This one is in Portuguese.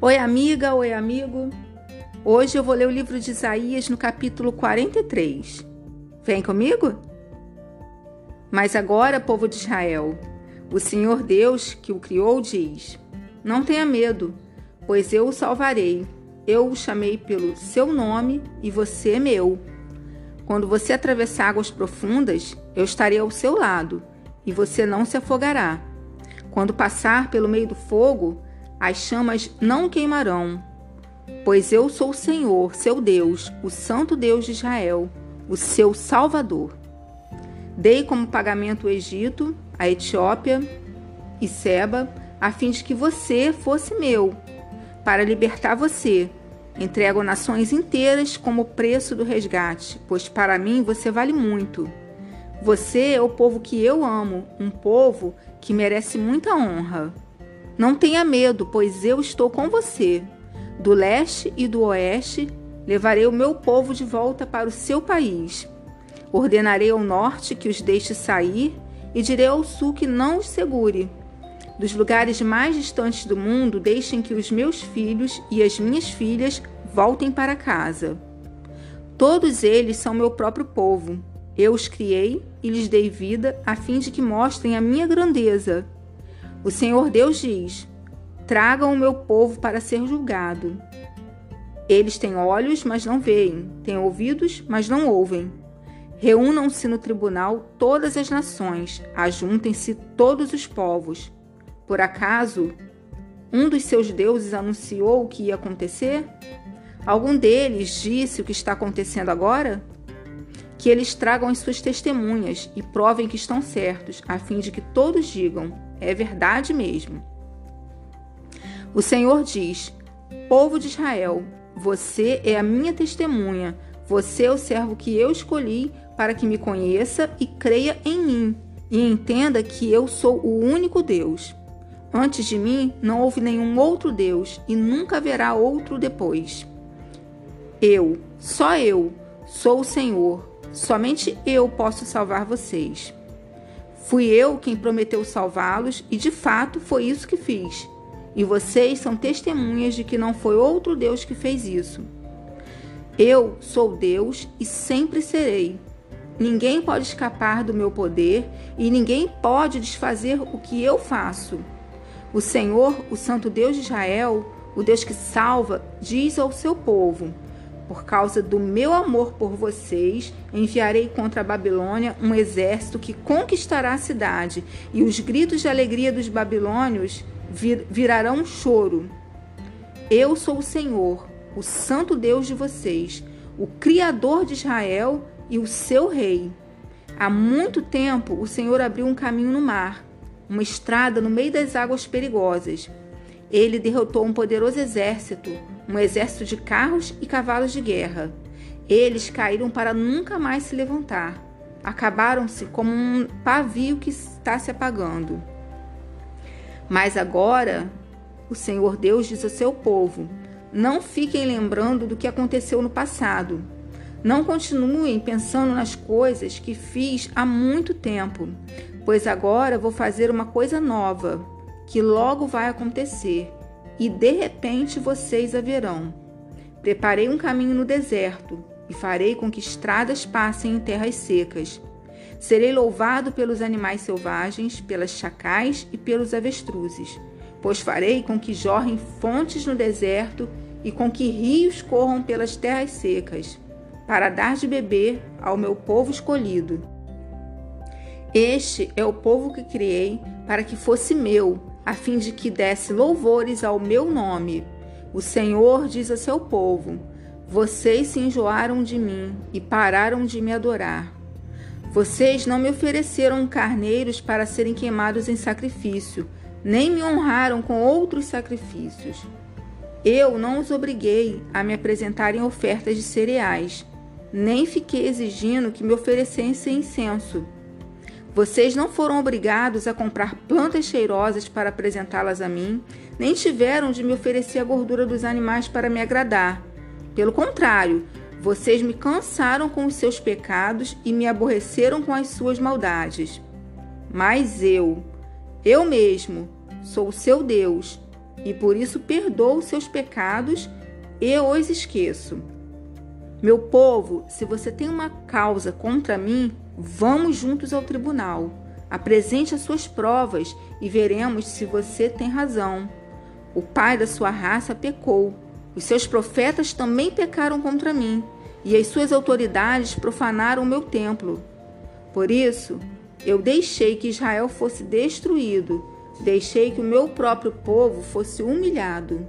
Oi, amiga, oi, amigo. Hoje eu vou ler o livro de Isaías no capítulo 43. Vem comigo? Mas agora, povo de Israel, o Senhor Deus que o criou diz: Não tenha medo, pois eu o salvarei. Eu o chamei pelo seu nome e você é meu. Quando você atravessar águas profundas, eu estarei ao seu lado e você não se afogará. Quando passar pelo meio do fogo, as chamas não queimarão. Pois eu sou o Senhor, seu Deus, o Santo Deus de Israel, o seu Salvador. Dei como pagamento o Egito, a Etiópia e Seba, a fim de que você fosse meu, para libertar você. Entrego nações inteiras como preço do resgate, pois para mim você vale muito. Você é o povo que eu amo, um povo que merece muita honra. Não tenha medo, pois eu estou com você. Do leste e do oeste levarei o meu povo de volta para o seu país. Ordenarei ao norte que os deixe sair e direi ao sul que não os segure. Dos lugares mais distantes do mundo, deixem que os meus filhos e as minhas filhas voltem para casa. Todos eles são meu próprio povo. Eu os criei e lhes dei vida a fim de que mostrem a minha grandeza o Senhor Deus diz: Tragam o meu povo para ser julgado. Eles têm olhos, mas não veem, têm ouvidos, mas não ouvem. Reúnam-se no tribunal todas as nações, ajuntem-se todos os povos. Por acaso, um dos seus deuses anunciou o que ia acontecer? Algum deles disse o que está acontecendo agora? Que eles tragam as suas testemunhas e provem que estão certos, a fim de que todos digam: é verdade mesmo. O Senhor diz: Povo de Israel, você é a minha testemunha, você é o servo que eu escolhi para que me conheça e creia em mim, e entenda que eu sou o único Deus. Antes de mim não houve nenhum outro Deus e nunca haverá outro depois. Eu, só eu, sou o Senhor, somente eu posso salvar vocês. Fui eu quem prometeu salvá-los e de fato foi isso que fiz. E vocês são testemunhas de que não foi outro Deus que fez isso. Eu sou Deus e sempre serei. Ninguém pode escapar do meu poder e ninguém pode desfazer o que eu faço. O Senhor, o Santo Deus de Israel, o Deus que salva, diz ao seu povo: por causa do meu amor por vocês, enviarei contra a Babilônia um exército que conquistará a cidade, e os gritos de alegria dos babilônios vir, virarão choro. Eu sou o Senhor, o santo Deus de vocês, o Criador de Israel e o seu rei. Há muito tempo o Senhor abriu um caminho no mar, uma estrada no meio das águas perigosas. Ele derrotou um poderoso exército um exército de carros e cavalos de guerra. Eles caíram para nunca mais se levantar. Acabaram-se como um pavio que está se apagando. Mas agora, o Senhor Deus diz ao seu povo: não fiquem lembrando do que aconteceu no passado. Não continuem pensando nas coisas que fiz há muito tempo, pois agora vou fazer uma coisa nova, que logo vai acontecer e de repente vocês a verão. Preparei um caminho no deserto e farei com que estradas passem em terras secas. Serei louvado pelos animais selvagens, pelas chacais e pelos avestruzes, pois farei com que jorrem fontes no deserto e com que rios corram pelas terras secas, para dar de beber ao meu povo escolhido. Este é o povo que criei para que fosse meu a fim de que desse louvores ao meu nome. O Senhor diz a seu povo: Vocês se enjoaram de mim e pararam de me adorar. Vocês não me ofereceram carneiros para serem queimados em sacrifício, nem me honraram com outros sacrifícios. Eu não os obriguei a me apresentarem ofertas de cereais, nem fiquei exigindo que me oferecessem incenso. Vocês não foram obrigados a comprar plantas cheirosas para apresentá-las a mim, nem tiveram de me oferecer a gordura dos animais para me agradar. Pelo contrário, vocês me cansaram com os seus pecados e me aborreceram com as suas maldades. Mas eu, eu mesmo, sou o seu Deus. e por isso perdoo seus pecados e os esqueço. Meu povo, se você tem uma causa contra mim, vamos juntos ao tribunal. Apresente as suas provas e veremos se você tem razão. O pai da sua raça pecou. Os seus profetas também pecaram contra mim, e as suas autoridades profanaram o meu templo. Por isso, eu deixei que Israel fosse destruído, deixei que o meu próprio povo fosse humilhado.